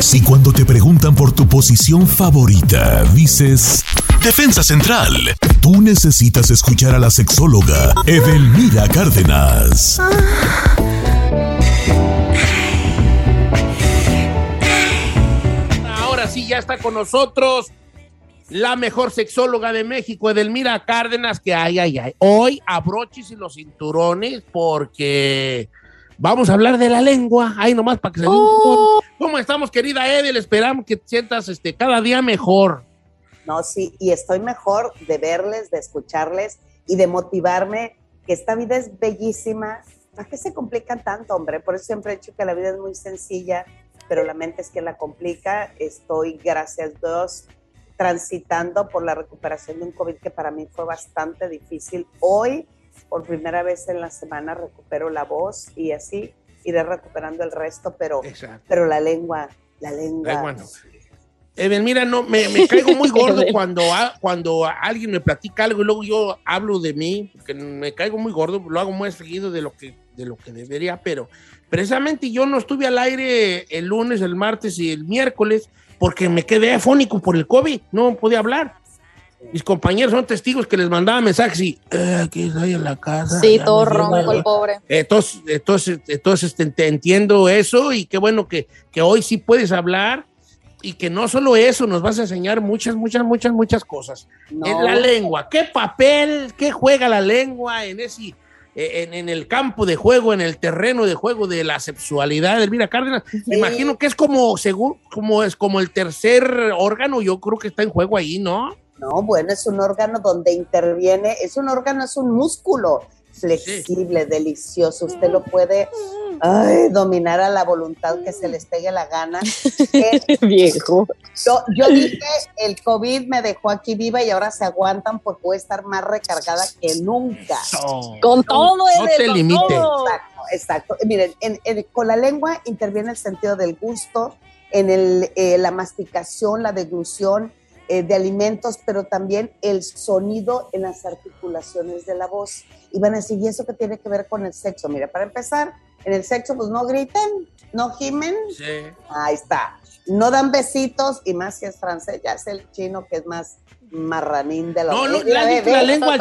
Si cuando te preguntan por tu posición favorita, dices Defensa Central, tú necesitas escuchar a la sexóloga Edelmira Cárdenas. Ahora sí, ya está con nosotros la mejor sexóloga de México, Edelmira Cárdenas, que ay, ay, ay. Hoy abroches y los cinturones porque vamos a hablar de la lengua. Ay, nomás para que se... Oh. ¿Cómo estamos, querida Edel? Esperamos que te sientas este, cada día mejor. No, sí, y estoy mejor de verles, de escucharles y de motivarme que esta vida es bellísima. ¿Para qué se complican tanto, hombre? Por eso siempre he dicho que la vida es muy sencilla, pero la mente es que la complica. Estoy, gracias a Dios, transitando por la recuperación de un COVID que para mí fue bastante difícil. Hoy, por primera vez en la semana, recupero la voz y así iré recuperando el resto, pero, Exacto. pero la lengua, la lengua. Lengua no. Edelmira, no, me, me caigo muy gordo cuando, a- cuando alguien me platica algo y luego yo hablo de mí, porque me caigo muy gordo, lo hago muy seguido de lo que, de lo que debería, pero precisamente yo no estuve al aire el lunes, el martes y el miércoles porque me quedé afónico por el COVID, no podía hablar. Mis compañeros son testigos que les mandaba mensajes y "Eh, aquí estoy en la casa. Sí, todo me ronco mal". el pobre. Entonces, entonces, entonces te, te entiendo eso y qué bueno que, que hoy sí puedes hablar y que no solo eso, nos vas a enseñar muchas, muchas, muchas, muchas cosas. No. En la lengua, ¿qué papel, qué juega la lengua en ese, eh, en, en el campo de juego, en el terreno de juego de la sexualidad? Elvira Cárdenas, me Sí. imagino que es como, según, como es como el tercer órgano, yo creo que está en juego ahí, ¿no? No, bueno, es un órgano donde interviene, es un órgano, es un músculo flexible, delicioso. Usted lo puede ay, dominar a la voluntad que se les pegue la gana. Eh, Viejo. yo, yo dije, el COVID me dejó aquí viva y ahora se aguantan porque voy a estar más recargada que nunca. Con todo, no te con limites. Exacto, exacto. Miren, en- en- con la lengua interviene el sentido del gusto, en el, eh, la masticación, la deglución eh, de alimentos, pero también el sonido en las articulaciones de la voz. Y van a decir, ¿y eso qué tiene que ver con el sexo? Mira, para empezar, en el sexo, pues no griten, no gimen, Sí. ahí está. No dan besitos, y más si es francés, ya es el chino que es más marranín de la No, no, la, la lengua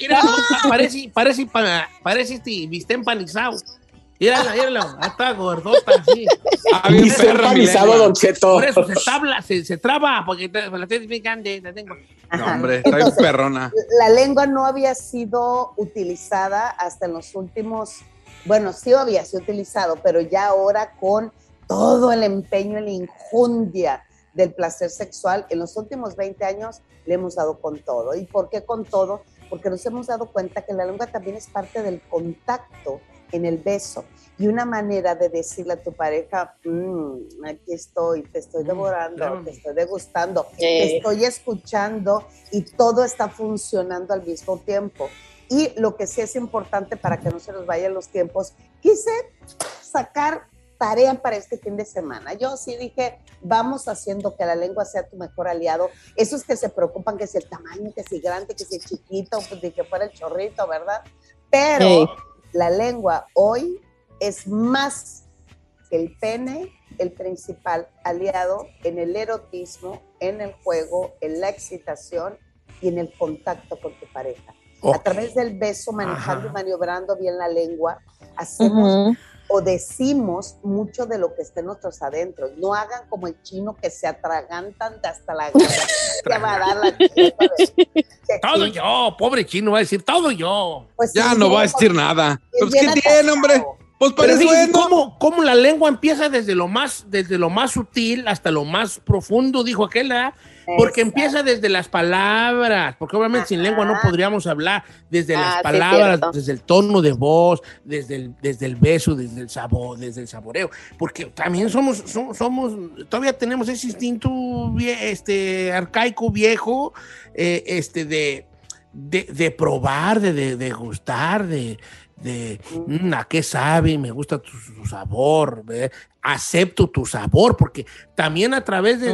mira, parece, parece, pa- parece este bistec empanizado. Mírala, mírala, ahí está gordota, así. Ah, perra mi empanizado. Don Cheto. Por eso se tabla, se, se traba, porque te- la tienes bien grande, la tengo. No, hombre, está bien perrona. la lengua no había sido utilizada hasta en los últimos, bueno, sí había sido utilizado, pero ya ahora con todo el empeño y la injundia del placer sexual, en los últimos 20 años le hemos dado con todo. ¿Y por qué con todo? Porque nos hemos dado cuenta que la lengua también es parte del contacto en el beso y una manera de decirle a tu pareja, "Mm, aquí estoy, te estoy Mm, devorando, claro. te estoy degustando, Eh. te estoy escuchando y todo está funcionando al mismo tiempo. Y lo que sí es importante para que no se nos vayan los tiempos, quise sacar tarea para este fin de semana. Yo sí dije, vamos haciendo que la lengua sea tu mejor aliado. Esos que se preocupan que si el tamaño, que si grande, que si chiquito, pues de que fuera el chorrito, ¿verdad? Pero Ey. La lengua hoy es más que el pene, el principal aliado en el erotismo, en el juego, en la excitación y en el contacto con tu pareja. A través del beso, manejando Ajá. y maniobrando bien la lengua, hacemos. O decimos mucho de lo que está en nuestros adentros. No hagan como el chino que se atragantan hasta la ya va a dar la de- de Todo yo, pobre chino, va a decir todo yo. Pues Ya sí, no va a decir nada. es Pues, bien ¿qué tiene, hombre? Pues cómo, cómo la lengua empieza desde lo más, desde lo más sutil hasta lo más profundo, dijo aquel, ¿verdad? Porque Exacto. empieza desde las palabras, porque obviamente sin lengua no podríamos hablar, desde Ah, las palabras, desde el tono de voz, desde el, desde el beso, desde el sabor, desde el saboreo, porque también somos, somos, somos todavía tenemos ese instinto vie- este, arcaico, viejo, eh, este, de, de, de probar, de, de, de gustar, de, de "Mm, a qué sabe, me gusta tu, tu sabor, acepto tu sabor, porque también a través de,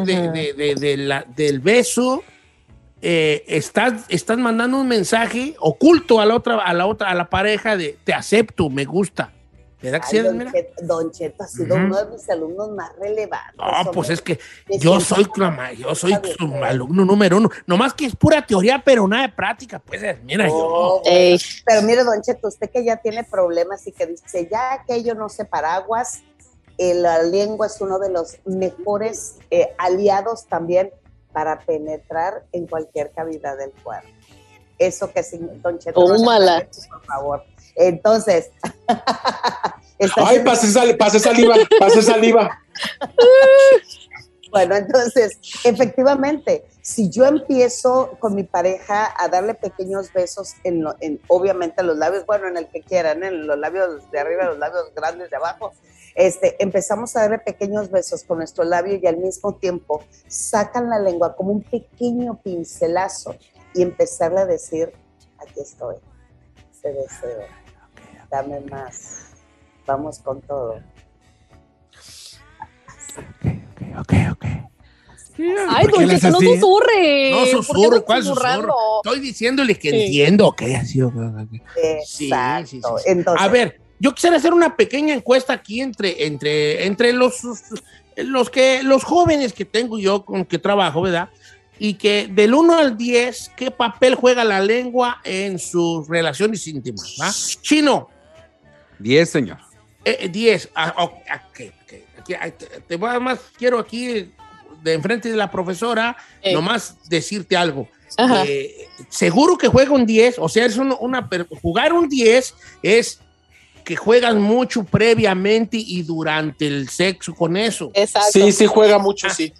la- del beso eh, estás, estás mandando un mensaje oculto a la otra, a la otra, a la pareja de te acepto, me gusta. ¿Verdad que Ay, sí, don? Cheto, don Cheto ha sido uno de mis alumnos más relevantes. No, hombre. pues es que yo soy, clama- yo soy su alumno número uno. Nomás que es pura teoría, pero nada de práctica. Pues mira, yo. Ey. Pero mire, don Cheto, usted que ya tiene problemas y que dice, ya aquello no sé paraguas, eh, la lengua es uno de los mejores eh, aliados también para penetrar en cualquier cavidad del cuerpo. Eso que sí, don Cheto, Tómala. por favor. Entonces, Ay, pase, sal- pase saliva, pase saliva. Bueno, entonces, efectivamente, si yo empiezo con mi pareja a darle pequeños besos, en, lo- en obviamente los labios, bueno, en el que quieran, en los labios de arriba, los labios grandes de abajo, este, empezamos a darle pequeños besos con nuestro labio y al mismo tiempo sacan la lengua como un pequeño pincelazo y empezarle a decir, aquí estoy, te deseo, dame más, vamos con todo. Ok, ok. Ay, ¿Por qué don no susurre. No ¿Por qué susurro, ¿cuál susurro? Estoy diciéndole que Sí. entiendo, ok, ok, ok. Sí, Exacto. sí, sí, sí. Entonces, A ver, yo quisiera hacer una pequeña encuesta aquí entre, entre, entre los, los, que, los jóvenes que tengo yo con que trabajo, ¿verdad? Y que del 1 al 10, ¿qué papel juega la lengua en sus relaciones íntimas? ¿va? Chino, 10, señor. eh, 10. Ah, ok, ok, ok. Aquí, ah, te, voy a más, quiero aquí, de enfrente de la profesora, Ey. nomás decirte algo. Eh, seguro que juega un 10, o sea, es un- una, jugar un 10 es que juegas mucho previamente y durante el sexo con eso. Exacto. Sí, sí juega mucho, sí.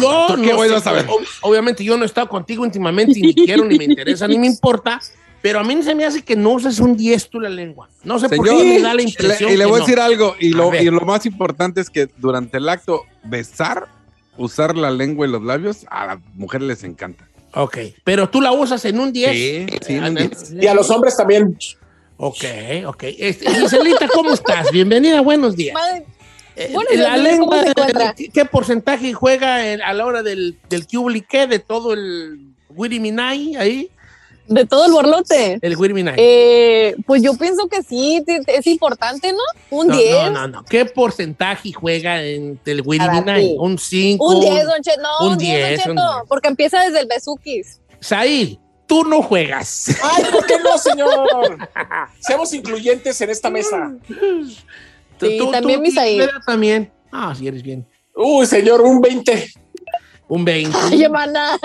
Yo ¿tú qué no voy sé, a saber? ob- obviamente yo no he estado contigo íntimamente y ni quiero, ni me interesa, ni me importa, pero a mí se me hace que no uses un 10 tú la lengua. No sé por qué me da la le- impresión y le que voy a no. decir algo, y lo, ver. y lo más importante es que durante el acto, besar, usar la lengua y los labios, a las mujeres les encanta. Ok, pero tú la usas en un 10. Sí, sí, en un 10. Y a los hombres también. Ok, ok. Este, Giselita, ¿cómo estás? Bienvenida, buenos días. Madre, Eh, Buenos la días, ¿cómo lengua? ¿qué, qué porcentaje juega en- a la hora del, del qué de todo el Wiri Minai ahí? de todo el borlote. El Wiri Minai. Eh, pues yo pienso que sí, es importante, ¿no? Un no, 10. no, no, no. ¿Qué porcentaje juega en el Wiri Para Minai? ti. Un 5. Un 10, Don Cheto. No, un un 10, 10, Don Cheto. 10. Porque empieza desde el Besuquis. Said, tú no juegas. Ay, ¿por qué no, señor? Seamos incluyentes en esta mesa. Sí, también mi Said. ¿verdad? También. Ah, sí, eres bien. Uy, señor, un 20. Un 20. Ay, hermana.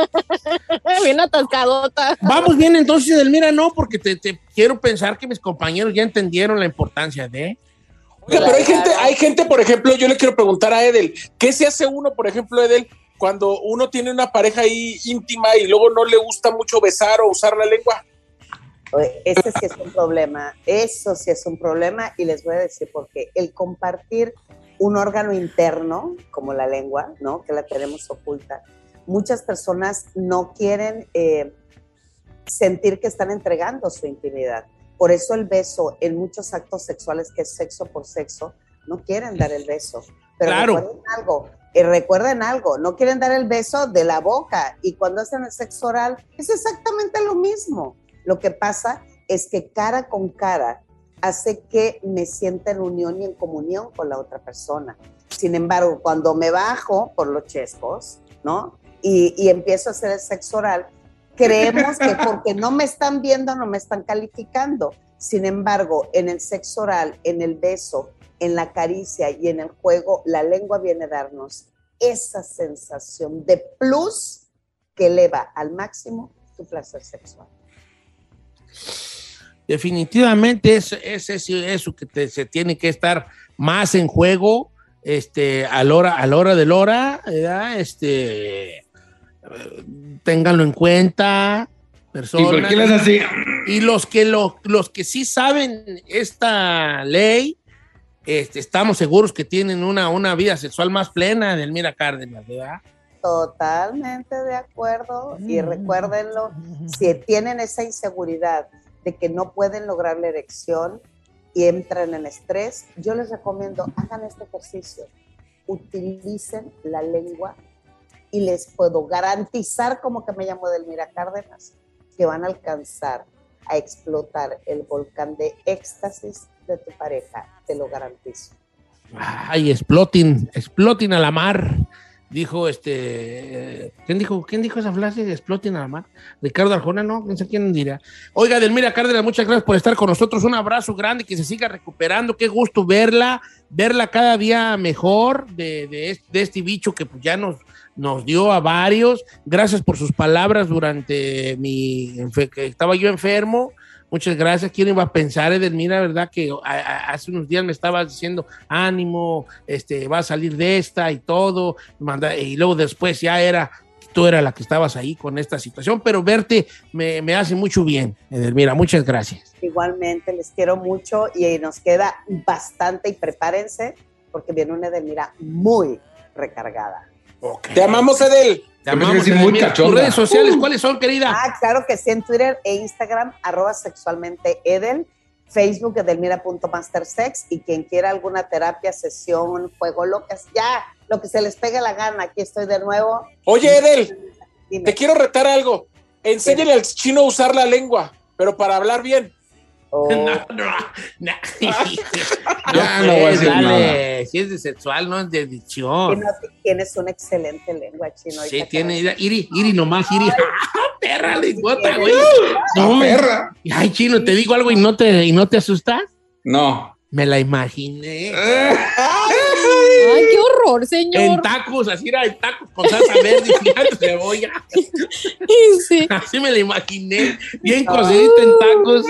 Bien atascadota. Vamos bien entonces, Edelmira, no, porque te, te quiero pensar que mis compañeros ya entendieron la importancia de... Oiga, pero hay gente, hay gente, por ejemplo, yo le quiero preguntar a Edel, ¿qué se hace uno, por ejemplo, Edel, cuando uno tiene una pareja ahí íntima y luego no le gusta mucho besar o usar la lengua? Ese sí es un problema, eso sí es un problema y les voy a decir por qué. El compartir un órgano interno, como la lengua, ¿no? Que la tenemos oculta, muchas personas no quieren eh, sentir que están entregando su intimidad. Por eso el beso en muchos actos sexuales, que es sexo por sexo, no quieren dar el beso. Pero Claro. algo, recuerden algo, no quieren dar el beso de la boca y cuando hacen el sexo oral es exactamente lo mismo. Lo que pasa es que cara con cara hace que me sienta en unión y en comunión con la otra persona. Sin embargo, cuando me bajo por los chescos, ¿no? Y, y empiezo a hacer el sexo oral, creemos que porque no me están viendo, no me están calificando. Sin embargo, en el sexo oral, en el beso, en la caricia y en el juego, la lengua viene a darnos esa sensación de plus que eleva al máximo tu placer sexual. Definitivamente es, es, eso que te- se tiene que estar más en juego este, a la hora, a la hora de la hora, ¿verdad? Este, eh, ténganlo en cuenta, personas. Y los que, lo- los que sí saben esta ley, este, estamos seguros que tienen una, una vida sexual más plena, Delmira Cárdenas, ¿verdad? Totalmente de acuerdo. Y recuérdenlo, si tienen esa inseguridad de que no pueden lograr la erección y entran en estrés, yo les recomiendo, hagan este ejercicio. Utilicen la lengua y les puedo garantizar, como que me llamo Delmira Cárdenas, que van a alcanzar a explotar el volcán de éxtasis de tu pareja. Te lo garantizo. Ay, explotin, explotin a la mar. Dijo este. ¿Quién dijo, quién dijo esa frase de explotin a la mar? Ricardo Arjona, no, no sé quién dirá. Oiga, Delmira Cárdenas, muchas gracias por estar con nosotros. Un abrazo grande, que se siga recuperando. Qué gusto verla, verla cada día mejor de, este, de este bicho que pues, ya nos, nos dio a varios. Gracias por sus palabras durante mi. que estaba yo enfermo. Muchas gracias. ¿Quién iba a pensar, Edelmira, verdad? Que a- a- hace unos días me estabas diciendo, ánimo, este, va a salir de esta y todo. manda- y luego después ya era, tú eras la que estabas ahí con esta situación, pero verte me, me hace mucho bien, Edelmira. Muchas gracias. Igualmente, les quiero mucho y nos queda bastante y prepárense porque viene una Edelmira muy recargada. Te amamos, Edel. Te Yo pensé que amamos, sí, muy Edelmira. ¿Tus cachonda. redes sociales cuáles son, querida? Ah, claro que sí, en Twitter e Instagram, arroba sexualmente Edel, Facebook edelmira.mastersex y quien quiera alguna terapia, sesión, juego, lo que ya, lo que se les pegue la gana, aquí estoy de nuevo. Oye, Edel, Dime. te quiero retar algo. Enséñale al chino a usar la lengua, pero para hablar bien. Oh, No, no, no. Ya no voy a decir dale. Si es de sexual, no es de adicción. no- tienes una excelente lengua, chino. Sí, tiene. Iri, Iri nomás, Iri. Perra, lengüota, güey. No, No, perra. Ay, chino, te digo algo y no te, y no te asustas. No. Me la imaginé. Ay, qué horror, En señor. tacos, así era, en tacos con salsa verde y cebolla. Sí. Así me la imaginé, bien cocidita en tacos.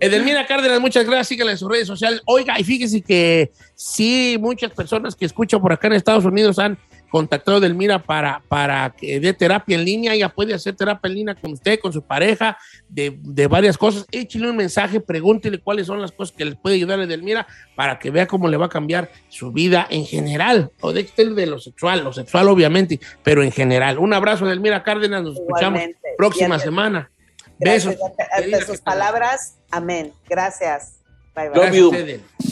Edelmira Cárdenas, muchas gracias. Síganla en sus redes sociales. Oiga, y fíjese que sí, muchas personas que escuchan por acá en Estados Unidos han contactado a Edelmira para, para que dé terapia en línea. Ella puede hacer terapia en línea con usted, con su pareja, de, de varias cosas. Échale un mensaje, pregúntele cuáles son las cosas que les puede ayudar a Edelmira para que vea cómo le va a cambiar su vida en general. O de, de lo sexual, lo sexual obviamente, pero en general. Un abrazo, Edelmira Cárdenas. Nos escuchamos próxima semana. Gracias, Besos. ante- sus palabras, amén. Gracias. Bye, bye. Gracias,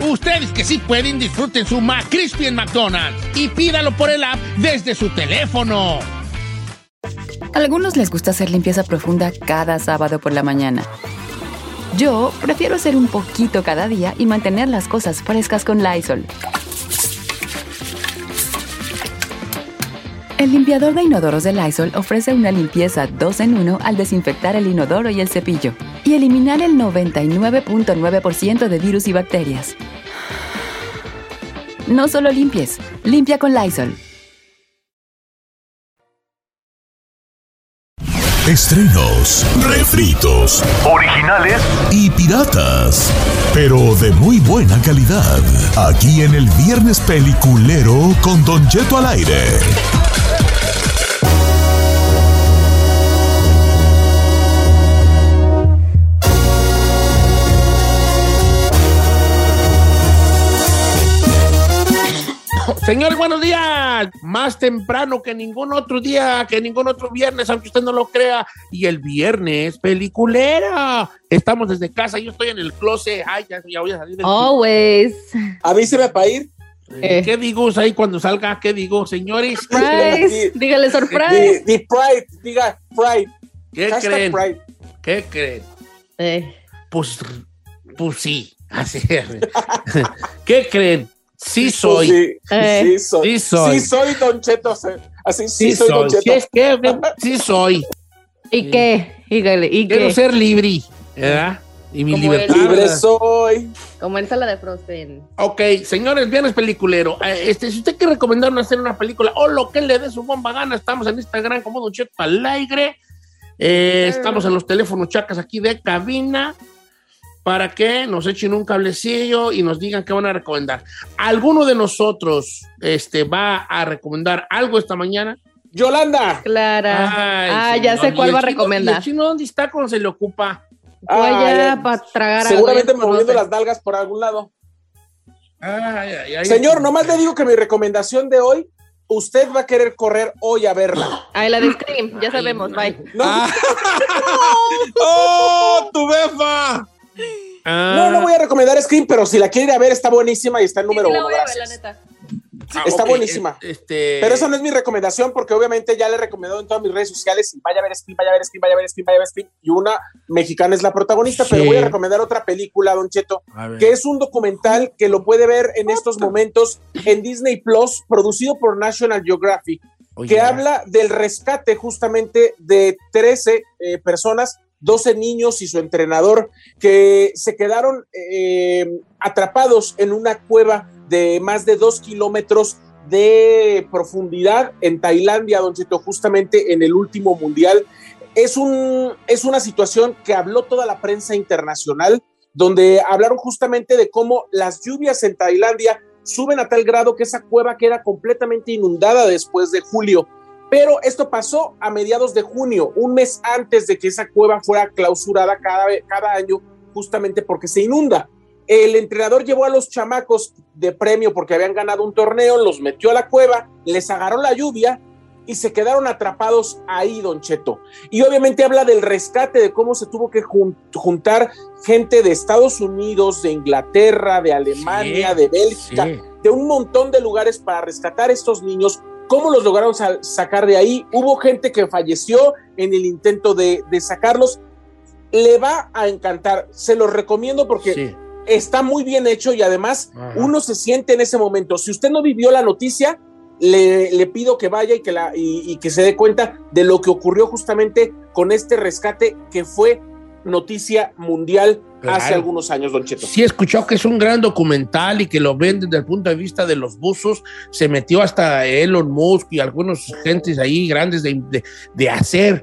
Ustedes que sí pueden, disfruten su McCrispy en McDonald's y pídalo por el app desde su teléfono. Algunos les gusta hacer limpieza profunda cada sábado por la mañana. Yo prefiero hacer un poquito cada día y mantener las cosas frescas con Lysol. El limpiador de inodoros de Lysol ofrece una limpieza 2 en 1 al desinfectar el inodoro y el cepillo y eliminar el 99.9% de virus y bacterias. No solo limpies, limpia con Lysol. Estrenos, refritos, originales y piratas. Pero de muy buena calidad. Aquí en el Viernes Peliculero con Don Cheto al aire. Señores, buenos días. Más temprano que ningún otro día, que ningún otro viernes, aunque usted no lo crea. Y el viernes, peliculera. Estamos desde casa, yo estoy en el closet. Ay, ya, ya voy a salir del Always. Avíseme para ir. Eh, ¿Qué digo ahí cuando salga? ¿Qué digo, señores? Surprise. Dígale surprise. Di, di pride, diga pride. ¿Qué Hashtag creen? pride. ¿Qué creen? Eh, Pues, pues sí. Así es. ¿Qué creen? Sí soy. Sí, Eh. sí soy. Sí soy. Sí soy Don Cheto. sí. Así sí, Sí soy, Don. Cheto. ¿Qué es que? Sí soy. ¿Y qué? Dígale, ¿y Quiero qué? ser libre. ¿Verdad? Y mi Como libertad. Libre soy. Como en sala de Frozen. Ok, señores, viernes peliculero. Eh, Este, si usted quiere recomendarnos hacer una película o lo que le dé su bomba gana, estamos en Instagram como Don Cheto al aire. Eh, estamos en los teléfonos chacas aquí de cabina para que nos echen un cablecillo y nos digan qué van a recomendar. ¿Alguno de nosotros este, va a recomendar algo esta mañana? Yolanda. Clara. Ay, ah, ya sé cuál ¿Y el va a chino- ¿Y recomendar. el chino dónde está cuando se le ocupa? Ay, para tragar algo, Seguramente ya moviendo conoce. las nalgas por algún lado. Ay, ay, ay. Señor, nomás le digo que mi recomendación de hoy, usted va a querer correr hoy a verla. Ay, la de Scream, ya sabemos, bye. No, ¡Oh, tu befa! Ah, no, no voy a recomendar Scream, pero si la quiere ir a ver, está buenísima y está en número Sí, la uno. voy a ver, la neta. ah, está buenísima. Este, Pero esa no es mi recomendación porque obviamente ya le he recomendado en todas mis redes sociales y vaya a ver Scream, vaya a ver Scream, vaya a ver Scream, vaya a ver Scream. Y una mexicana es la protagonista, pero voy a recomendar otra película, Don Cheto, A ver. que es un documental que lo puede ver en estos momentos en Disney Plus, producido por National Geographic, que habla del rescate justamente de 13 eh, personas, 12 niños y su entrenador, que se quedaron eh, atrapados en una cueva de más de dos kilómetros de profundidad en Tailandia, Don Cheto, justamente en el último mundial. Es, un, es una situación que habló toda la prensa internacional, donde hablaron justamente de cómo las lluvias en Tailandia suben a tal grado que esa cueva queda completamente inundada después de julio. Pero esto pasó a mediados de junio, un mes antes de que esa cueva fuera clausurada cada, cada año, justamente porque se inunda. El entrenador llevó a los chamacos de premio porque habían ganado un torneo, los metió a la cueva, les agarró la lluvia y se quedaron atrapados ahí, Don Cheto. Y obviamente habla del rescate, de cómo se tuvo que jun- juntar gente de Estados Unidos, de Inglaterra, de Alemania, Sí, de Bélgica, sí. de un montón de lugares para rescatar a estos niños. ¿Cómo los lograron sa- sacar de ahí? Hubo gente que falleció en el intento de, de sacarlos. Le va a encantar. Se los recomiendo porque Sí. está muy bien hecho y además Ajá. uno se siente en ese momento. Si usted no vivió la noticia, le, le pido que vaya y que, la, y, y que se dé cuenta de lo que ocurrió justamente con este rescate que fue noticia mundial hace algunos años, Don Cheto. Sí, he escuchado que es un gran documental y que lo ven desde el punto de vista de los buzos. Se metió hasta Elon Musk y algunos gentes ahí grandes de, de- de hacer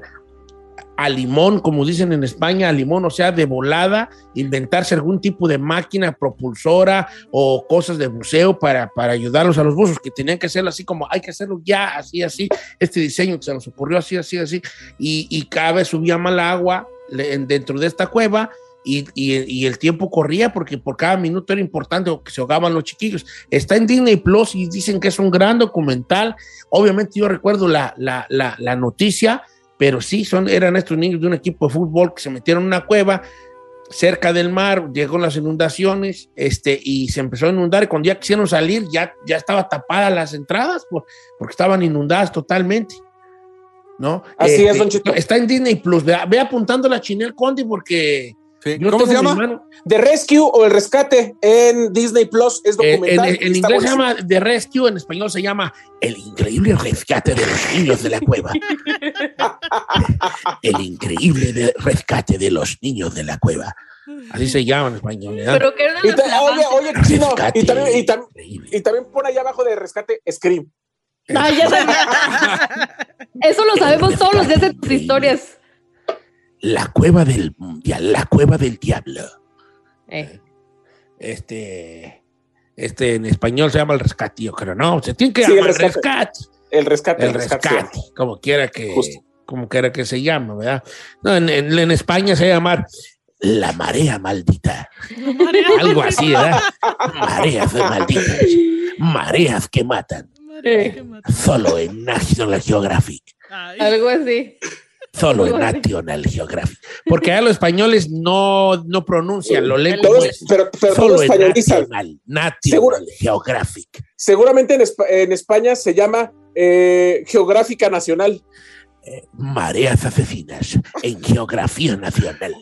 a limón, como dicen en España, a limón, o sea, de volada, inventarse algún tipo de máquina propulsora o cosas de museo para, para ayudarlos a los buzos, que tenían que hacerlo así como hay que hacerlo ya, así, así, este diseño que se nos ocurrió así, así, así, y, y cada vez subía mal agua dentro de esta cueva. Y, y- y el tiempo corría porque por cada minuto era importante que se ahogaban los chiquillos. Está en Disney Plus y dicen que es un gran documental. Obviamente yo recuerdo la, la, la, la noticia, pero sí, son, eran estos niños de un equipo de fútbol que se metieron en una cueva cerca del mar, llegó las inundaciones este, y se empezó a inundar y cuando ya quisieron salir ya, ya estaba tapadas las entradas por- porque estaban inundadas totalmente. ¿No? Así es, Este, Don Cheto. Está en Disney Plus. Ve, ve apuntando la Chinel Conde porque. yo ¿Cómo se llama? The Rescue o El Rescate en Disney Plus es Eh, en, documental. en inglés se llama The Rescue, en español se llama El increíble rescate de los niños de la cueva. El increíble de- rescate de los niños de la cueva. Así se llama en español. ¿verdad? Pero que era Y ta- oye, oye, Chino, y también, y, tam- y también pon allá abajo de rescate Scream. Ay, ya. Eso lo sabemos todos los días de tus historias. La cueva del mundial, la cueva del diablo. Eh. Este, este en español se llama el rescate, yo creo, no, se tiene que Sí, el llamar rescate. rescate. El rescate. El rescate, como quiera que, como quiera que se llame, ¿verdad? No, en, en- en España se llama la marea maldita. Algo así, ¿verdad? Mareas malditas. Mareas que matan. Solo en National Geographic. Algo así. Solo en así. National Geographic. Porque a los españoles no, no pronuncian, lo leen Todos- como es. pero- pero Solo en. National, Geographic. Seguramente en, Espa- en España se llama eh, Geográfica Nacional. Mareas asesinas en Geografía Nacional.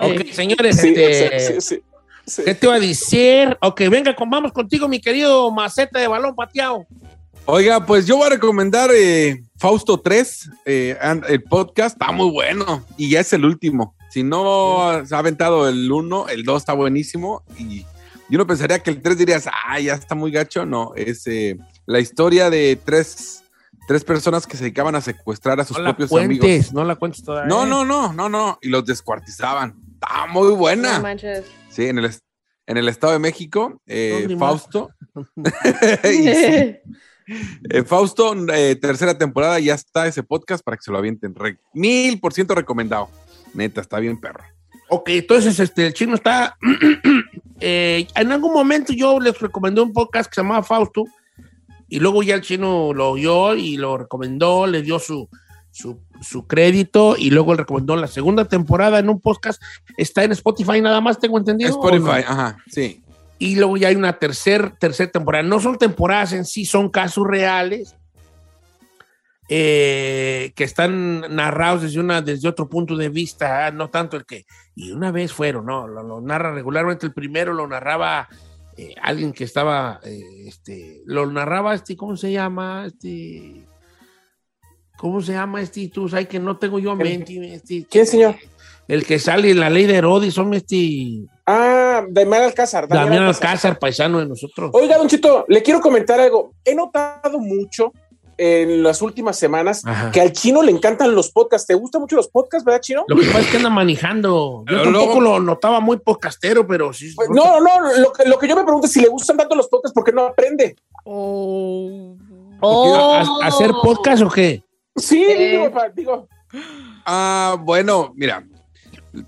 Ok, señores, Sí, este, sí, sí, sí. ¿qué te iba a decir? Ok, venga, con- vamos contigo, mi querido maceta de balón pateado. Oiga, pues yo voy a recomendar eh, Fausto 3, eh, and- el podcast, está muy bueno y ya es el último. Si no se ha aventado el 1, el 2 está buenísimo y yo no pensaría que el 3 dirías, ah, ya está muy gacho. No, es eh, la historia de tres, tres personas que se dedicaban a secuestrar a sus No la propios cuentes, amigos. no la cuentes todavía. No, no, no, no, no, y los descuartizaban. Está muy buena. No manches. Sí, en el, en el Estado de México, eh. Fausto. Y sí. Eh, Fausto, eh, tercera temporada, ya está ese podcast para que se lo avienten. Mil por ciento recomendado. Neta, está bien perro. Ok, entonces este, el chino está. eh, en algún momento yo les recomendé un podcast que se llamaba Fausto y luego ya el chino lo oyó y lo recomendó, le dio su, su, su crédito y luego le recomendó la segunda temporada en un podcast. Está en Spotify nada más, tengo entendido. Spotify, ajá, sí. Y luego ya hay una tercer, tercera temporada. No son temporadas en sí, son casos reales eh, que están narrados desde, una, desde otro punto de vista, ah, no tanto el que... Y una vez fueron, ¿no? Lo, lo narra regularmente. El primero lo narraba eh, alguien que estaba, eh, este, lo narraba este, ¿cómo se llama? Este... ¿Cómo se llama este? Tú sabes que no tengo yo mente. Este, ¿Quién, señor? El que sale en la ley de Herodes, son este... Ah, Damián Alcázar. Damián Alcázar, paisano de nosotros. Oiga, Don Chito, le quiero comentar algo. He notado mucho en las últimas semanas Ajá. que al chino le encantan los podcasts. ¿Te gustan mucho los podcasts, verdad, chino? Lo que pasa es que anda manejando. Yo Pero tampoco luego- lo notaba muy podcastero, pero sí. Pues, no, no, lo que, lo que yo me pregunto es si le gustan tanto los podcasts, ¿por qué no aprende? Oh. ¿A- ¿Hacer podcast o qué? Sí, Eh. digo, digo, Ah, bueno, mira,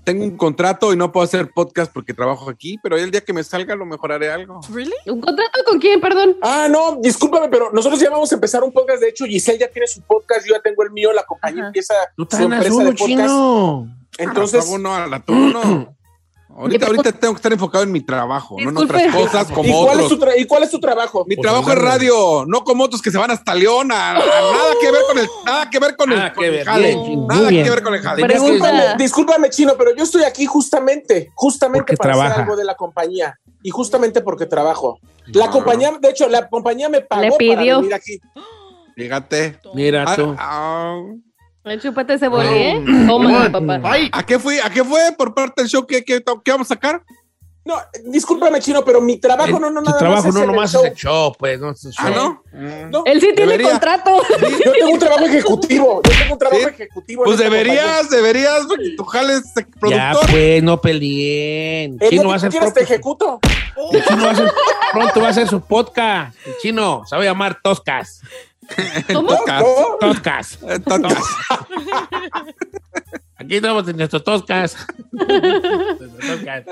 tengo un contrato y no puedo hacer podcast porque trabajo aquí, pero el día que me salga lo mejoraré algo. ¿Un contrato con quién, perdón? Ah, no, discúlpame, pero nosotros ya vamos a empezar un podcast. De hecho, Giselle ya tiene su podcast, yo ya tengo el mío, la compañía Ajá. empieza su empresa de podcast. chino. Entonces, Entonces, no, a la no. Ahorita, ahorita tengo que estar enfocado en mi trabajo, no en otras cosas ¿y como es otros. tu ¿y cuál es tu trabajo? Mi Pues trabajo es radio, no como otros que se van hasta León, a, a nada que ver con el, nada que ver con Nada el, que con el ver, jale, bien, nada bien. que ver con el jale. Discúlpame, discúlpame, chino, pero yo estoy aquí justamente, justamente Porque para trabaja. hacer algo de la compañía y justamente porque trabajo. La No. compañía, de hecho, la compañía me pagó Le para pidió. venir aquí. Fíjate. Mira Ah, tú. ah, El chupate se volvió, ¿eh? Toma, papá. ¿A qué fue? ¿A qué fue por parte del show? ¿Qué, qué, qué vamos a sacar? No, discúlpame, Chino, pero mi trabajo no, no, Tu nada trabajo más no el nomás show. es el show, pues. No, es el Ah, show. ¿no? No, Él sí tiene Debería. contrato. yo tengo un trabajo ejecutivo. Yo tengo un trabajo Sí. ejecutivo. en Pues compañía. deberías, deberías, porque tu jale es Ya, productor. pues, no peleen. Chino va a que ser quieras, te ejecuto. el chino va a hacer- pronto va a hacer su podcast. El chino se va a llamar Toscas. ¿Cómo? No, Toscas. Eh. Aquí estamos en nuestros Toscas. Nuestros Toscas.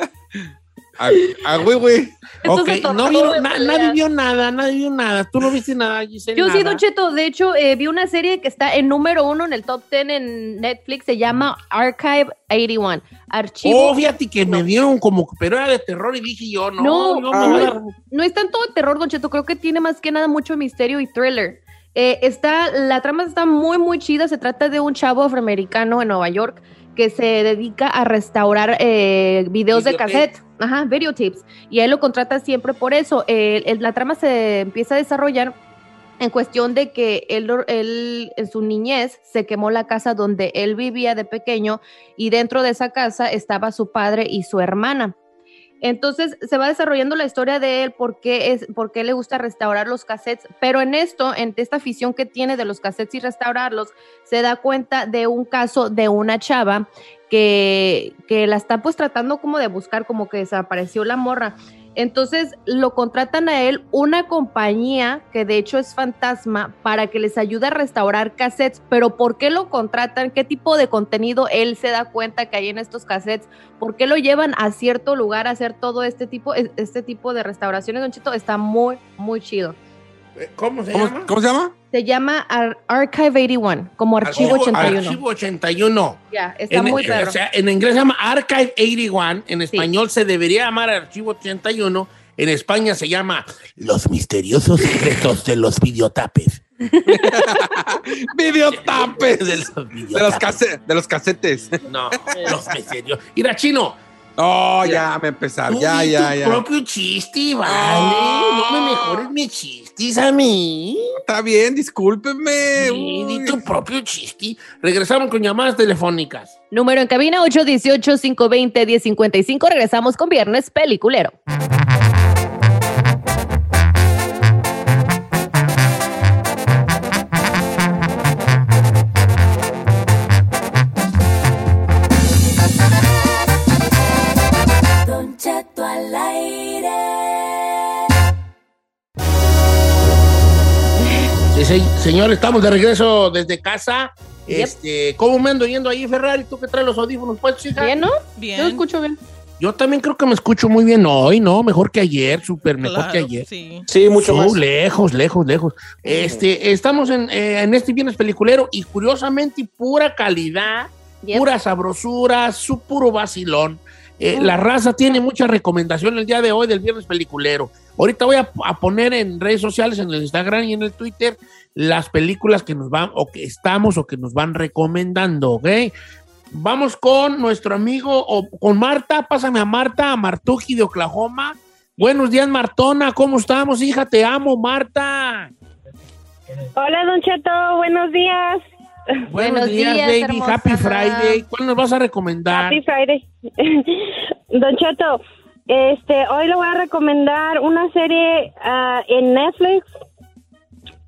A, a güey, güey. Esto Ok, se no na- nadie vio nada, nadie vio nada. Tú no viste nada, Giselle. Yo sí? Don Cheto. De hecho, eh, vi una serie que está en número uno en el top 10 en Netflix. Se llama Archive 81. Archivo. Oh, fíjate que me dieron como, pero era de terror y dije yo, no, No, ah, a dar- No es tanto de terror, Don Cheto. Creo que tiene más que nada mucho misterio y thriller. Eh, está, la trama está muy, muy chida. Se trata de un chavo afroamericano en Nueva York que se dedica a restaurar eh, videos de cassette. Ajá, videotapes. Y él lo contrata siempre por eso. Eh, el- la trama se empieza a desarrollar en cuestión de que él, él en su niñez se quemó la casa donde él vivía de pequeño y dentro de esa casa estaba su padre y su hermana. Entonces se va desarrollando la historia de él, por qué, es, por qué le gusta restaurar los cassettes, pero en esto, en esta afición que tiene de los cassettes y restaurarlos, se da cuenta de un caso de una chava que, que la está pues tratando como de buscar, como que desapareció la morra. Entonces lo contratan a él una compañía que de hecho es fantasma para que les ayude a restaurar cassettes, pero ¿por qué lo contratan? ¿Qué tipo de contenido él se da cuenta que hay en estos cassettes? ¿Por qué lo llevan a cierto lugar a hacer todo este tipo, este tipo de restauraciones? Don Chito, está muy, muy chido. Eh, ¿Cómo se ¿Cómo, llama? cómo se llama? Se llama Ar- Archive 81, como Archivo 81. Archivo 81. Ya, está En, muy eh, perro. o sea, en inglés se llama Archive 81, en español se debería llamar Archivo 81, en España se llama Los misteriosos secretos de los videotapes. Videotapes. De los De los, videotapes. de los casetes. No, los misterios. Mira, chino. Oh, ya me empezar. Tú Ya, di ya, tu ya. propio chiste, vale. No me mejores mis chistes a mí. Está bien, discúlpeme. Sí, di tu propio chiste. Regresamos con llamadas telefónicas. Número en cabina 818-520-1055. Regresamos con Viernes Peliculero. Sí, sí, señor, estamos de regreso desde casa. Este, ¿Cómo me ando yendo ahí, Ferrari? ¿Tú que traes los audífonos puestos, hija? Bien, ¿no? Bien. Yo escucho bien. Yo también creo que me escucho muy bien hoy, ¿no? Mejor que ayer, súper mejor Claro, que ayer. sí. Sí, mucho Uh, más. Lejos, lejos, lejos. Este, estamos en, eh, en este viernes peliculero y curiosamente pura calidad, Yep. pura sabrosura, su puro vacilón. Eh, La raza tiene mucha recomendación el día de hoy del viernes peliculero. Ahorita voy a, a poner en redes sociales, en el Instagram y en el Twitter, las películas que nos van, o que estamos, o que nos van recomendando, ¿ok? Vamos con nuestro amigo, o con Marta, pásame a Marta, a Martuji de Oklahoma. Buenos días, Martona, ¿cómo estamos, hija? Te amo, Marta. Hola, Don Cheto, buenos días. Buenos, días, baby. Happy Friday. ¿Cuál nos vas a recomendar? Happy Friday. Don Cheto, este, hoy le voy a recomendar una serie ah, en Netflix.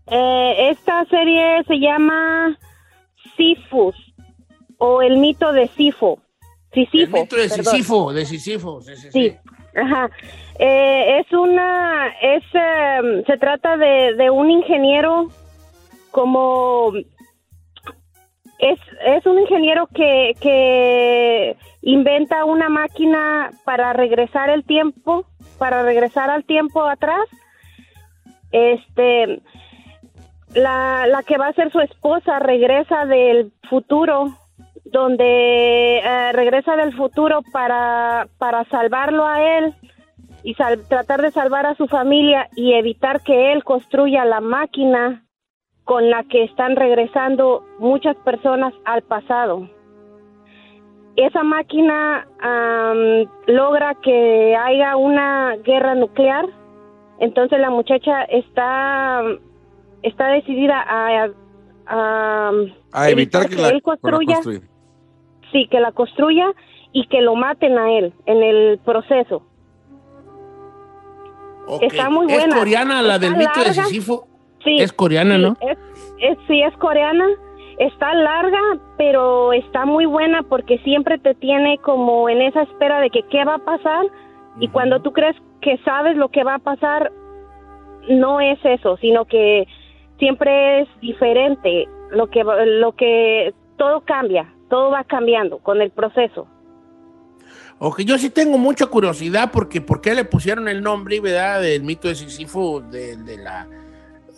Eh, esta serie se llama Sifus o el mito de Sifo. Sisifo. El mito de. Sísifo, de Sísifo. Sí, sí, sí. Ajá. Eh, es una, es, em, se trata de, de un ingeniero como, es, es un ingeniero que, que inventa una máquina para regresar el tiempo, para regresar al tiempo atrás. Este, la, la que va a ser su esposa regresa del futuro donde eh, regresa del futuro para, para salvarlo a él y sal- tratar de salvar a su familia y evitar que él construya la máquina con la que están regresando muchas personas al pasado. Esa máquina logra que haya una guerra nuclear, entonces la muchacha está, está decidida a, a- A evitar que la, él que la construya construya. sí, que la construya y que lo maten a él en el proceso. Está muy ¿Es buena. coreana la Está del mito de larga. Sí. Es coreana, sí, ¿no? Es, es- sí, es coreana. Está larga, pero está muy buena porque siempre te tiene como en esa espera de que qué va a pasar. Y cuando tú crees que sabes lo que va a pasar, no es eso, sino que siempre es diferente. Lo que, lo que todo cambia, todo va cambiando con el proceso. Ok, yo sí tengo mucha curiosidad porque por qué le pusieron el nombre, ¿verdad? Del mito de Sísifo, de, de la...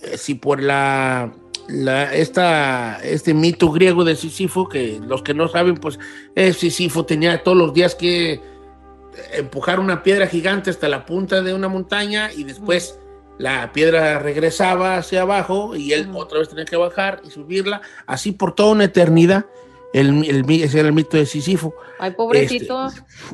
eh, si por la... la- esta, este mito griego de Sísifo, que los que no saben, pues eh, Sísifo tenía todos los días que empujar una piedra gigante hasta la punta de una montaña y después la piedra regresaba hacia abajo y él otra vez tenía que bajar y subirla, así por toda una eternidad. El, el, ese era el mito de Sísifo. Ay, pobrecito.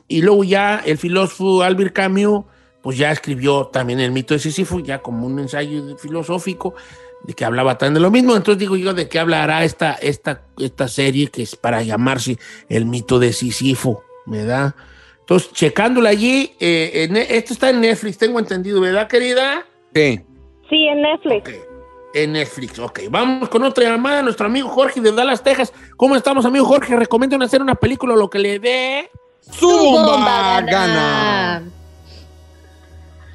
Y luego ya el filósofo Albert Camus, pues ya escribió también el mito de Sísifo, ya como un ensayo filosófico, de que hablaba tan de lo mismo. Entonces digo yo, ¿de qué hablará esta, esta, esta serie que es para llamarse el mito de Sísifo? ¿Verdad? Entonces, checándola allí, eh, en- esto está en Netflix, tengo entendido, ¿verdad, querida? Sí. Sí, en Netflix. En Netflix, ok. Vamos con otra llamada, nuestro amigo Jorge de Dallas, Texas. ¿Cómo estamos, amigo Jorge? Recomiendan hacer una película, lo que le dé su bomba gana.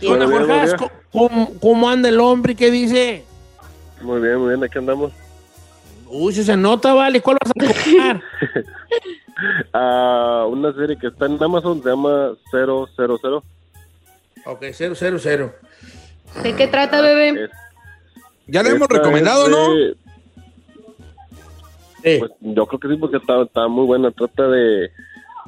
¿Qué onda, Muy bien, Jorge? muy bien. ¿Cómo, cómo- anda el hombre? ¿Qué dice? Muy bien, muy bien, aquí andamos. Uy, si se nota, vale. ¿Cuál vas a recomendar? Ah, una serie que está en Amazon se llama 000. ok, 000. ¿De qué trata, bebé? Ya le hemos recomendado, ¿no? de- Pues, yo creo que sí, porque está, está muy buena. Trata de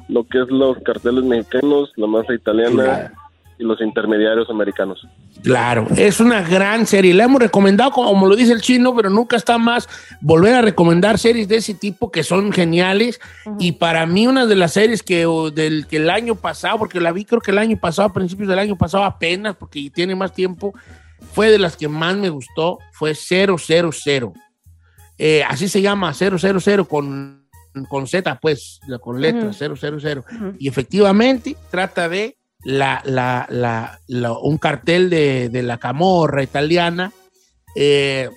lo que es los carteles mexicanos, la masa italiana y los intermediarios americanos. Claro, es una gran serie. La hemos recomendado, como lo dice el chino, pero nunca está más volver a recomendar series de ese tipo que son geniales. Y para mí, una de las series que, o del, que el año pasado, porque la vi creo que el año pasado, a principios del año pasado apenas, porque tiene más tiempo, fue de las que más me gustó, fue 000. Eh, así se llama, 000 con, con Z, pues, con letras, 000. Y efectivamente trata de la, la- la- la- un cartel de, de la camorra italiana, eh,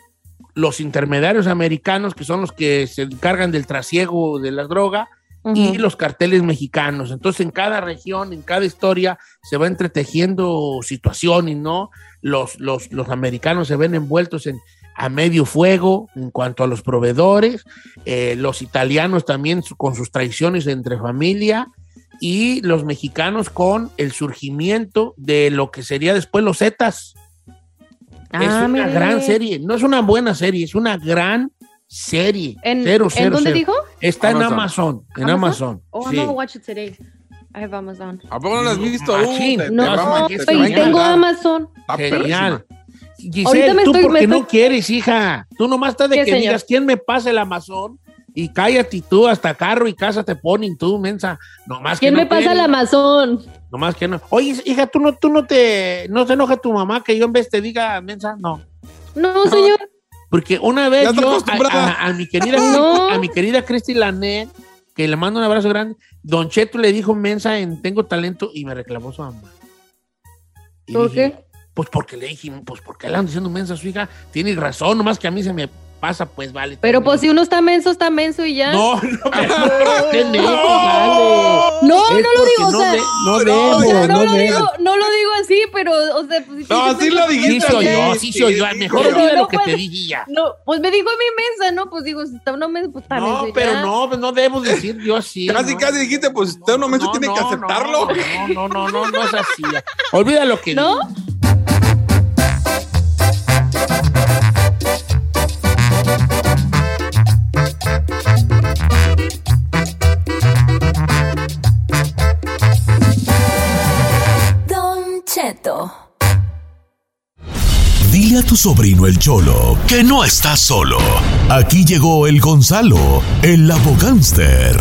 los intermediarios americanos, que son los que se encargan del trasiego de la droga, y los carteles mexicanos. Entonces, en cada región, en cada historia, se va entretejiendo situaciones, ¿no? Los, los, los americanos se ven envueltos en, a medio fuego en cuanto a los proveedores, eh, los italianos también con sus traiciones entre familia y los mexicanos con el surgimiento de lo que sería después los Zetas. es Ah, una mire. gran serie, no es una buena serie, es una gran serie. ¿En- Cero, en cero, dónde cero. dijo? Está en Amazon. Amazon, en Amazon. Oh, sí. I'm gonna watch it today. I have Amazon. ¿A poco no lo has visto? Machín. Uh, te- te No, te- te a y tengo. Amazon. Está Genial. Giselle, Ahorita me tú estoy- porque me no estoy- quieres, hija. Tú nomás estás de ¿Qué, que señor? digas quién me pasa el Amazon y cállate y tú hasta carro y casa te ponen tú, mensa. Nomás que ¿Quién no me pasa quieres. el Amazon? Nomás que no. Oye, hija, tú no, tú no te, no se enoja tu mamá que yo en vez te diga mensa, no. No, señor. Porque una vez yo a, acostumbrada. a- a mi querida No. a mi querida Cristi Lanet, que le mando un abrazo grande, Don Cheto le dijo mensa en Tengo Talento y me reclamó su mamá. Y ¿Por dije, qué? Pues porque le dije, pues porque le ando diciendo mensa a su hija, tiene razón, nomás que a mí se me pasa, pues vale. Pero pues si uno está menso, está menso y ya. No, no, no. No, Es no lo digo, o no sea, no o debo, sea, no, no lo digo, no lo digo así, pero, o sea, pues, No, sí lo dijiste. Sí soy yo, Sí, soy yo. Mejor olvida no lo que te dije ya. No, pues me dijo a mi mensa, ¿no? Pues digo, si está uno menso, pues está menso No, pero no, pues no debo decir yo así. Casi, no. casi dijiste, pues usted no, menso tiene que no, aceptarlo. No, no, no, no, no es así. Olvida lo que ¿No? A tu sobrino el Cholo que no está solo. Aquí llegó el Gonzalo, el abogánster.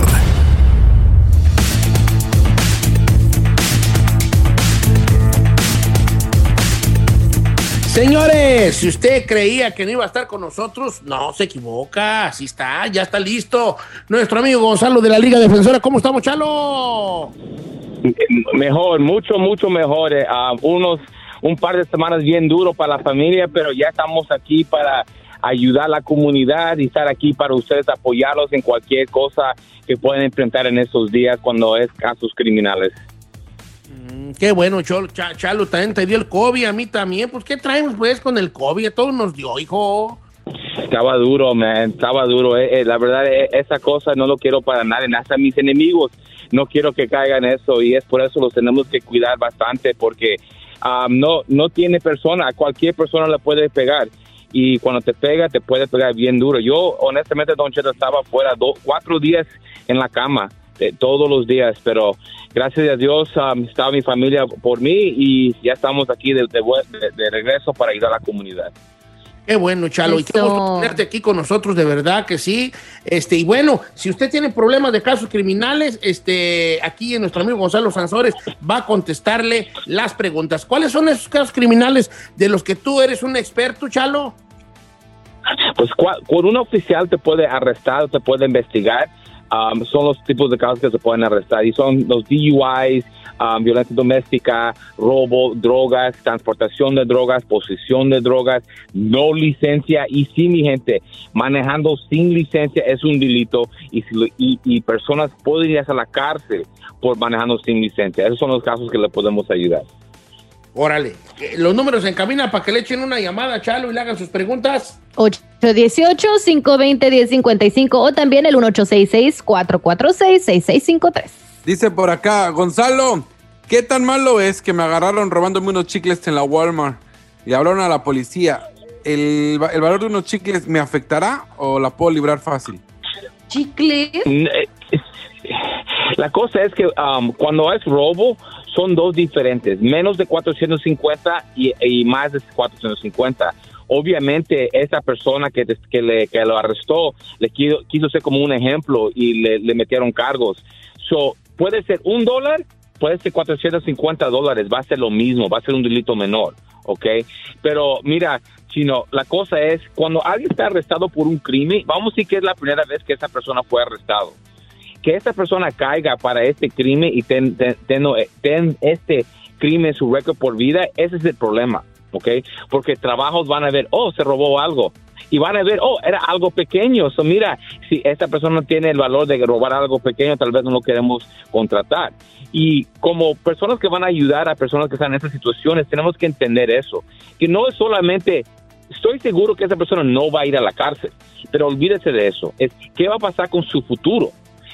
Señores, si usted creía que no iba a estar con nosotros, no se equivoca. Así está, ya está listo. Nuestro amigo Gonzalo de la Liga Defensora. ¿Cómo estamos, Chalo? Mejor, mucho, mucho mejor. eh, a unos, un par de semanas bien duro para la familia, pero ya estamos aquí para ayudar a la comunidad y estar aquí para ustedes, apoyarlos en cualquier cosa que pueden enfrentar en estos días cuando es casos criminales. Mm, Qué bueno, Cholo, Cha- Chalo, también te dio el COVID, a mí también. Pues, ¿qué traemos, pues, con el COVID? A todos nos dio, hijo. Estaba duro, man, estaba duro. Eh, eh, la verdad, eh, esa cosa no lo quiero para nadie, hasta mis enemigos no quiero que caigan eso y es por eso los tenemos que cuidar bastante porque ah, no, no tiene persona, a cualquier persona le puede pegar y cuando te pega te puede pegar bien duro. Yo honestamente, Don Cheto, estaba fuera do- cuatro días en la cama. eh, todos los días, pero gracias a Dios ah, estaba mi familia por mí y ya estamos aquí de, de- de regreso para ayudar a la comunidad. Qué bueno, Chalo. Y qué gusto tenerte aquí con nosotros, de verdad que sí. Este, y bueno, si usted tiene problemas de casos criminales, este, aquí en nuestro amigo Gonzalo Sansores va a contestarle las preguntas. ¿Cuáles son esos casos criminales de los que tú eres un experto, Chalo? Pues cua- con un oficial te puede arrestar, te puede investigar. Um, son los tipos de casos que se pueden arrestar y son los DUIs, um, violencia doméstica, robo, drogas, transportación de drogas, posesión de drogas, no licencia y sí, mi gente, manejando sin licencia es un delito y, si lo- y, y personas pueden ir a la cárcel por manejando sin licencia. Esos son los casos que le podemos ayudar. Órale. Eh, Los números en cabina para que le echen una llamada a Chalo y le hagan sus preguntas. 818-520-1055 o también el 1866-446-6653. Dice por acá, Gonzalo, ¿qué tan malo es que me agarraron robándome unos chicles en la Walmart y hablaron a la policía? ¿El, va- el valor de unos chicles me afectará o la puedo librar fácil? ¿Chicles? Eh, La cosa es que um, cuando es robo son dos diferentes, menos de 450 y, y más de 450. Obviamente esa persona que, des- que, le, que lo arrestó le quiso, quiso ser como un ejemplo y le, le metieron cargos. So, puede ser un dólar, puede ser 450 dólares, va a ser lo mismo, va a ser un delito menor, ¿ok? Pero mira, Chino, la cosa es, cuando alguien está arrestado por un crimen, vamos a decir que es la primera vez que esa persona fue arrestado que esta persona caiga para este crimen y ten, ten- ten- ten este crimen en su récord por vida, ese es el problema, ¿ok? Porque trabajos van a ver, oh, se robó algo. Y van a ver, oh, era algo pequeño. So, mira, si esta persona tiene el valor de robar algo pequeño, tal vez no lo queremos contratar. Y como personas que van a ayudar a personas que están en estas situaciones, tenemos que entender eso. Que no es solamente estoy seguro que esa persona no va a ir a la cárcel, pero olvídese de eso. Es qué va a pasar con su futuro.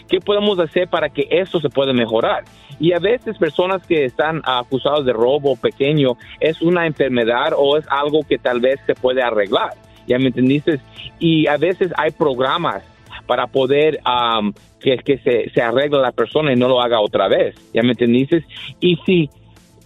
¿Qué podemos hacer para que eso se pueda mejorar? Y a veces personas que están acusadas de robo pequeño es una enfermedad o es algo que tal vez se puede arreglar. ¿Ya me entendiste? Y a veces hay programas para poder am, que, que se, se arregle la persona y no lo haga otra vez. ¿Ya me entendiste? Y si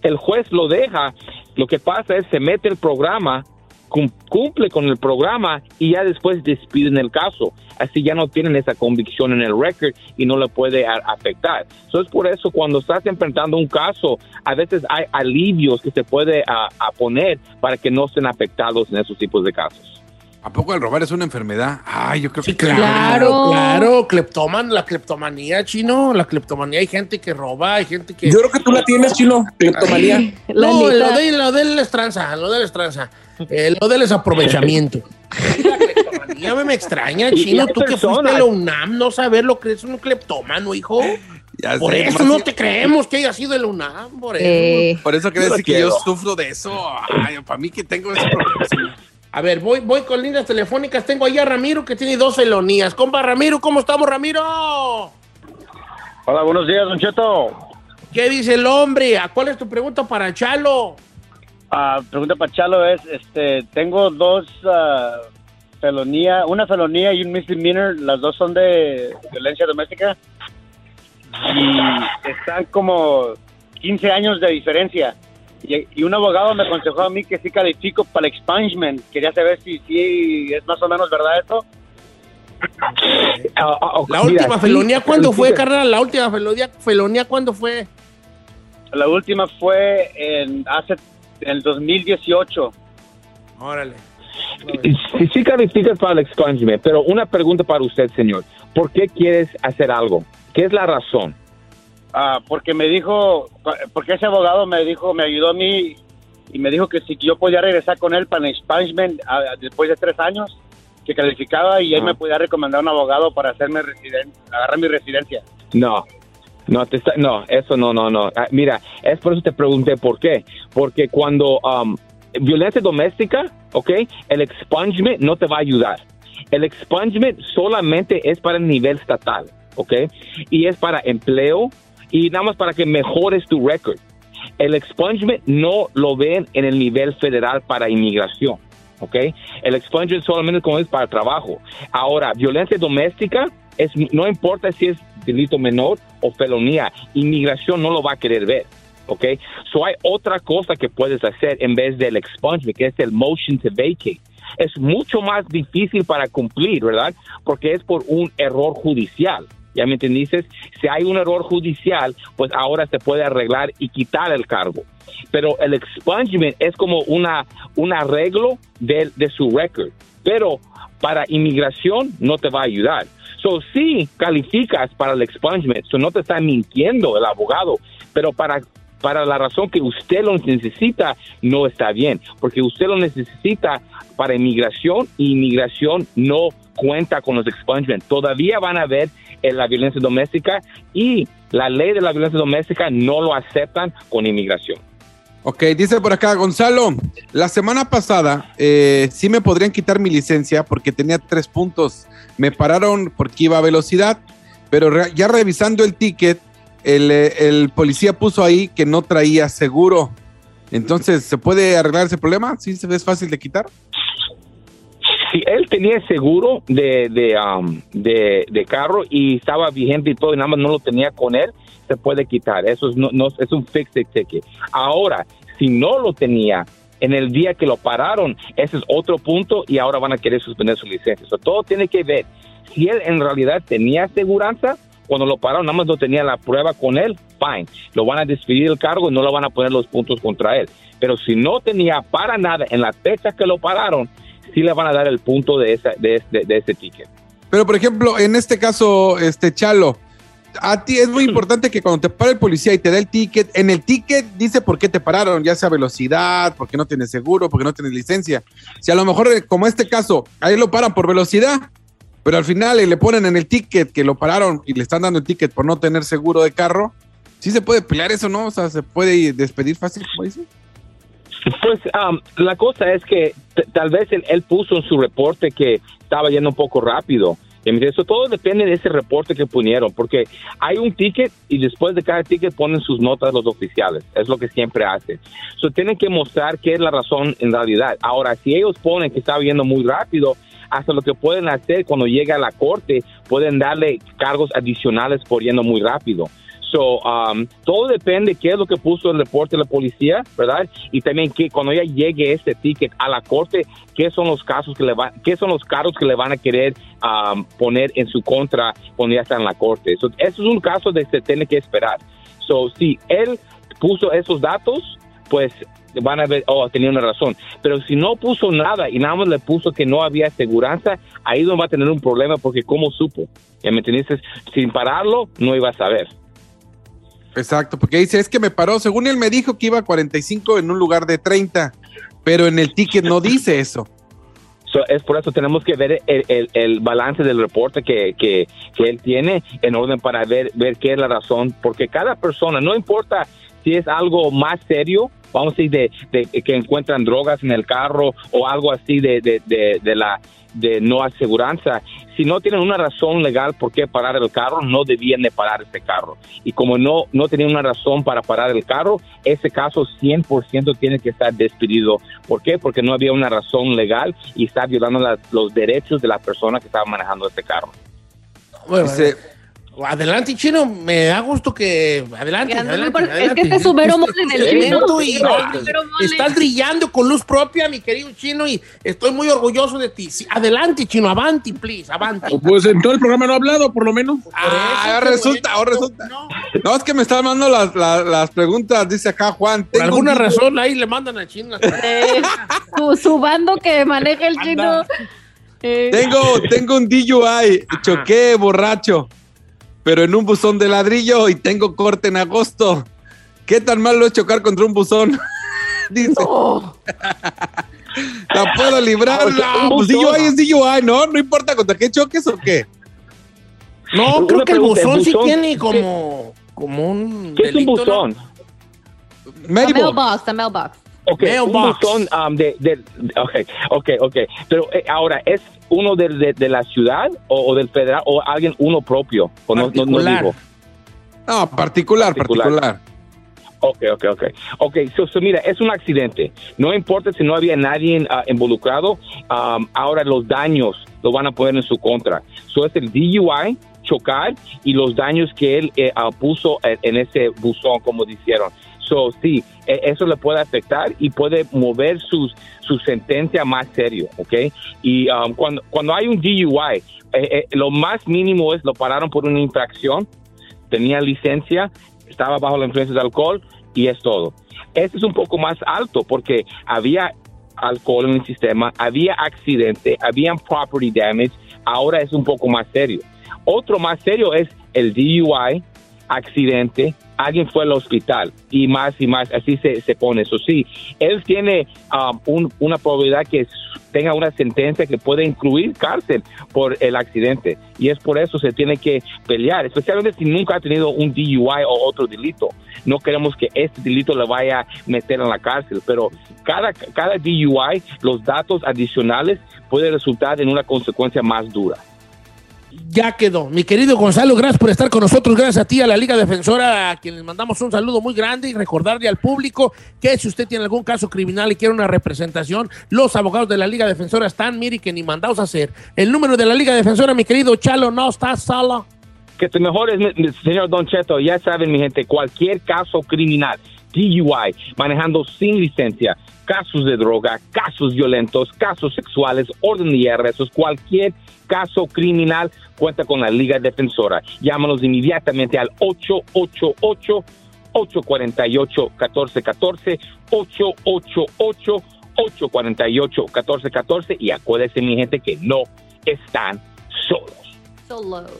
el juez lo deja, lo que pasa es se mete el programa, cum- cumple con el programa y ya después despiden el caso. Así ya no tienen esa convicción en el record y no le puede afectar. So, es por eso cuando estás enfrentando un caso, a veces hay alivios que se puede poner para que no estén afectados en esos tipos de casos. ¿A poco el robar es una enfermedad? Ay, yo creo que Claro, claro, cleptoman, la cleptomanía, chino, la cleptomanía, hay gente que roba, hay gente que... Yo creo que tú la tienes, chino, cleptomanía. No, La lo de, lo de él es tranza, lo de él es tranza. Eh, lo de él es aprovechamiento. Ya me, me extraña, chino, tú que fuiste a la UNAM, no saber lo que es un cleptómano, hijo. Ya por sé, eso no te creemos que haya sido el UNAM, por eso. Eh, Por eso quiere decir que yo sufro de eso. Ay, para mí que tengo ese problema. A ver, voy, voy con líneas telefónicas. Tengo ahí a Ramiro que tiene dos felonías. Compa Ramiro, ¿cómo estamos, Ramiro? Hola, buenos días, Don Cheto. ¿Qué dice el hombre? ¿A cuál es tu pregunta para Chalo? Ah, pregunta para Chalo es, este, tengo dos ah, felonía, una felonía y un misdemeanor, las dos son de violencia doméstica y están como 15 años de diferencia. Y, y un abogado me aconsejó a mí que sí califico para el expungement. Quería saber si, si es más o menos verdad eso. La última felonía, ¿cuándo fue, carnal? La última felonía, felonía ¿cuándo fue? La última fue en hace en el 2018. Órale. Si sí calificas para el expungement, pero una pregunta para usted, señor. ¿Por qué quieres hacer algo? ¿Qué es la razón? Ah, porque me dijo, porque ese abogado me dijo, me ayudó a mí y me dijo que si yo podía regresar con él para el expungement ah, después de tres años, que calificaba y él Ah. me podía recomendar un abogado para hacerme residen- agarrar mi residencia. No, no, te está- no, eso no, no, no. Ah, mira, es por eso te pregunté por qué. Porque cuando um, violencia doméstica, ¿ok? El expungement no te va a ayudar. El expungement solamente es para el nivel estatal, ¿ok? Y es para empleo y nada más para que mejores tu récord. El expungement no lo ven en el nivel federal para inmigración. ¿ok? El expungement solamente como es para trabajo. Ahora, violencia doméstica, es, no importa si es delito menor o felonía, inmigración no lo va a querer ver. ¿ok? So hay otra cosa que puedes hacer en vez del expungement, que es el motion to vacate. Es mucho más difícil para cumplir, ¿verdad? Porque es por un error judicial. ¿Ya me entendiste? Si hay un error judicial, pues ahora se puede arreglar y quitar el cargo. Pero el expungement es como una, un arreglo de, de su record. Pero para inmigración no te va a ayudar. So, sí calificas para el expungement, so no te está mintiendo el abogado, pero para, para la razón que usted lo necesita, no está bien, porque usted lo necesita para inmigración y inmigración no cuenta con los expungement. Todavía van a ver en la violencia doméstica y la ley de la violencia doméstica no lo aceptan con inmigración. Ok, dice por acá Gonzalo, la semana pasada eh, sí me podrían quitar mi licencia porque tenía tres puntos. Me pararon porque iba a velocidad, pero ya revisando el ticket, el, eh, el policía puso ahí que no traía seguro. Entonces, ¿se puede arreglar ese problema? ¿Sí es fácil de quitar? Si él tenía seguro de, de, um, de, carro y estaba vigente y todo y nada más no lo tenía con él, se puede quitar. Eso es, no, no- es un fixed ticket. Ahora, si no lo tenía en el día que lo pararon, ese es otro punto y ahora van a querer suspender su licencia. So, todo tiene que ver. Si él en realidad tenía aseguranza, cuando lo pararon, nada más no tenía la prueba con él, fine. Lo van a despedir el cargo y no le van a poner los puntos contra él. Pero si no tenía para nada en la fecha que lo pararon, sí le van a dar el punto de, esa, de, de- de ese ticket. Pero, por ejemplo, en este caso, este Chalo, a ti es muy importante que cuando te para el policía y te da el ticket, en el ticket dice por qué te pararon, ya sea velocidad, porque no tienes seguro, porque no tienes licencia. Si a lo mejor, eh, como este caso, ahí lo paran por velocidad, pero al final le ponen en el ticket que lo pararon y le están dando el ticket por no tener seguro de carro, sí se puede pelear eso, ¿no? O sea, se puede despedir fácil, como dice. Pues um, la cosa es que tal vez él, él puso en su reporte que estaba yendo un poco rápido. Y me dice, Eso todo depende de ese reporte que pusieron, porque hay un ticket y después de cada ticket ponen sus notas los oficiales. Es lo que siempre hacen. So, tienen que mostrar qué es la razón en realidad. Ahora, si ellos ponen que estaba yendo muy rápido, hasta lo que pueden hacer cuando llega a la corte, pueden darle cargos adicionales por yendo muy rápido. So, um, todo depende qué es lo que puso el reporte de la policía, ¿verdad? Y también que cuando ya llegue este ticket a la corte, qué son los casos que le van, qué son los cargos que le van a querer um, poner en su contra cuando ya está en la corte. So, eso es un caso de que se tiene que esperar. So, si él puso esos datos, pues van a ver, oh, tenía una razón. Pero si no puso nada y nada más le puso que no había aseguranza, ahí no va a tener un problema porque ¿cómo supo? ¿Ya me entendiste? Sin pararlo, no iba a saber. Exacto, porque dice, es que me paró, según él me dijo que iba a 45 en un lugar de 30, pero en el ticket no dice eso. So, es por eso tenemos que ver el, el- el balance del reporte que, que- que él tiene en orden para ver, ver qué es la razón, porque cada persona, no importa si es algo más serio, vamos a decir, de, de que encuentran drogas en el carro o algo así de, de, de, de la de no aseguranza, si no tienen una razón legal por qué parar el carro, no debían de parar ese carro. Y como no, no tenían una razón para parar el carro, ese caso 100% tiene que estar despedido. ¿Por qué? Porque no había una razón legal y está violando las- los derechos de la persona que estaba manejando ese carro. Bueno, Dice- adelante, chino, me da gusto que. Adelante, es que este es su mero mole en el Contento chino. y- No. Estás brillando con luz propia, mi querido chino, y estoy muy orgulloso de ti. Sí, adelante, chino, avanti, please, avanti. Pues en todo el programa no ha hablado, por lo menos. Ah, ahora resulta, ahora resulta. No, es que me están mandando las, las, las preguntas, dice acá Juan. Por alguna un- razón ahí le mandan al chino. Eh, su, su bando que maneja el chino. Eh, Tengo, tengo un DUI, choqué borracho, pero en un buzón de ladrillo y tengo corte en agosto. ¿Qué tan malo es chocar contra un buzón? Dice. La puedo librar. O sea, un No, pues buzón. DUI es DUI, ¿no? No importa contra qué choques o qué. No, creo que el pregunta, ¿el buzón sí tiene como, como un. ¿Qué es un buzón? A mailbox, a mailbox. Ok, un buzón um, de, de, ok, ok, ok. Pero eh, ahora, ¿es uno de, de- de la ciudad o, o del federal o alguien uno propio? O no, no, no Particular. digo. No, particular, particular. Ok, ok, ok. Ok, so, so mira, es un accidente. No importa si no había nadie ah, involucrado, um, ahora los daños lo van a poner en su contra. So es el DUI, chocar, y los daños que él eh, ah, puso en, en ese buzón, como dijeron. So, sí, eh, eso le puede afectar y puede mover sus, su sentencia más serio, ¿ok? Y um, cuando, cuando hay un DUI, eh, eh, lo más mínimo es lo pararon por una infracción, tenía licencia, estaba bajo la influencia de alcohol y es todo. Este es un poco más alto porque había alcohol en el sistema, había accidente, había property damage, ahora es un poco más serio. Otro más serio es el DUI, accidente, alguien fue al hospital y más y más, así se, se pone. Eso sí, él tiene um, un- una probabilidad que tenga una sentencia que puede incluir cárcel por el accidente y es por eso se tiene que pelear, especialmente si nunca ha tenido un DUI o otro delito. No queremos que este delito le vaya a meter en la cárcel, pero cada, cada DUI, los datos adicionales puede resultar en una consecuencia más dura. Ya quedó. Mi querido Gonzalo, gracias por estar con nosotros. Gracias a ti, a la Liga Defensora, a quien les mandamos un saludo muy grande y recordarle al público que si usted tiene algún caso criminal y quiere una representación, los abogados de la Liga Defensora están, mire, que ni mandados a hacer. El número de la Liga Defensora, mi querido Chalo, no está solo. que te mejores, señor Don Cheto. Ya saben, mi gente, cualquier caso criminal, DUI, manejando sin licencia, casos de droga, casos violentos, casos sexuales, orden de arrestos, cualquier caso criminal, cuenta con la Liga Defensora. Llámanos inmediatamente al 888 848 1414 888 848 1414 y acuérdense, mi gente, que no están solos. Solos.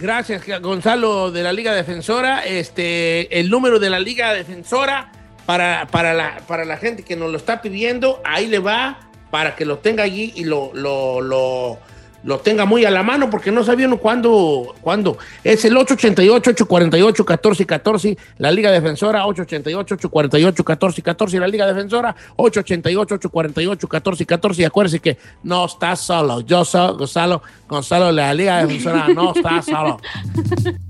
Gracias, Gonzalo, de la Liga Defensora. Este, el número de la Liga Defensora para, para, la, para la gente que nos lo está pidiendo, ahí le va para que lo tenga allí y lo, lo, lo, lo tenga muy a la mano, porque no sabía uno cuándo, cuándo. Es el 888-848-1414, la Liga Defensora, 888-848-1414, la Liga Defensora, 888-848-1414. Y acuérdense que no está solo. Yo soy Gonzalo, Gonzalo de la Liga Defensora, no está solo.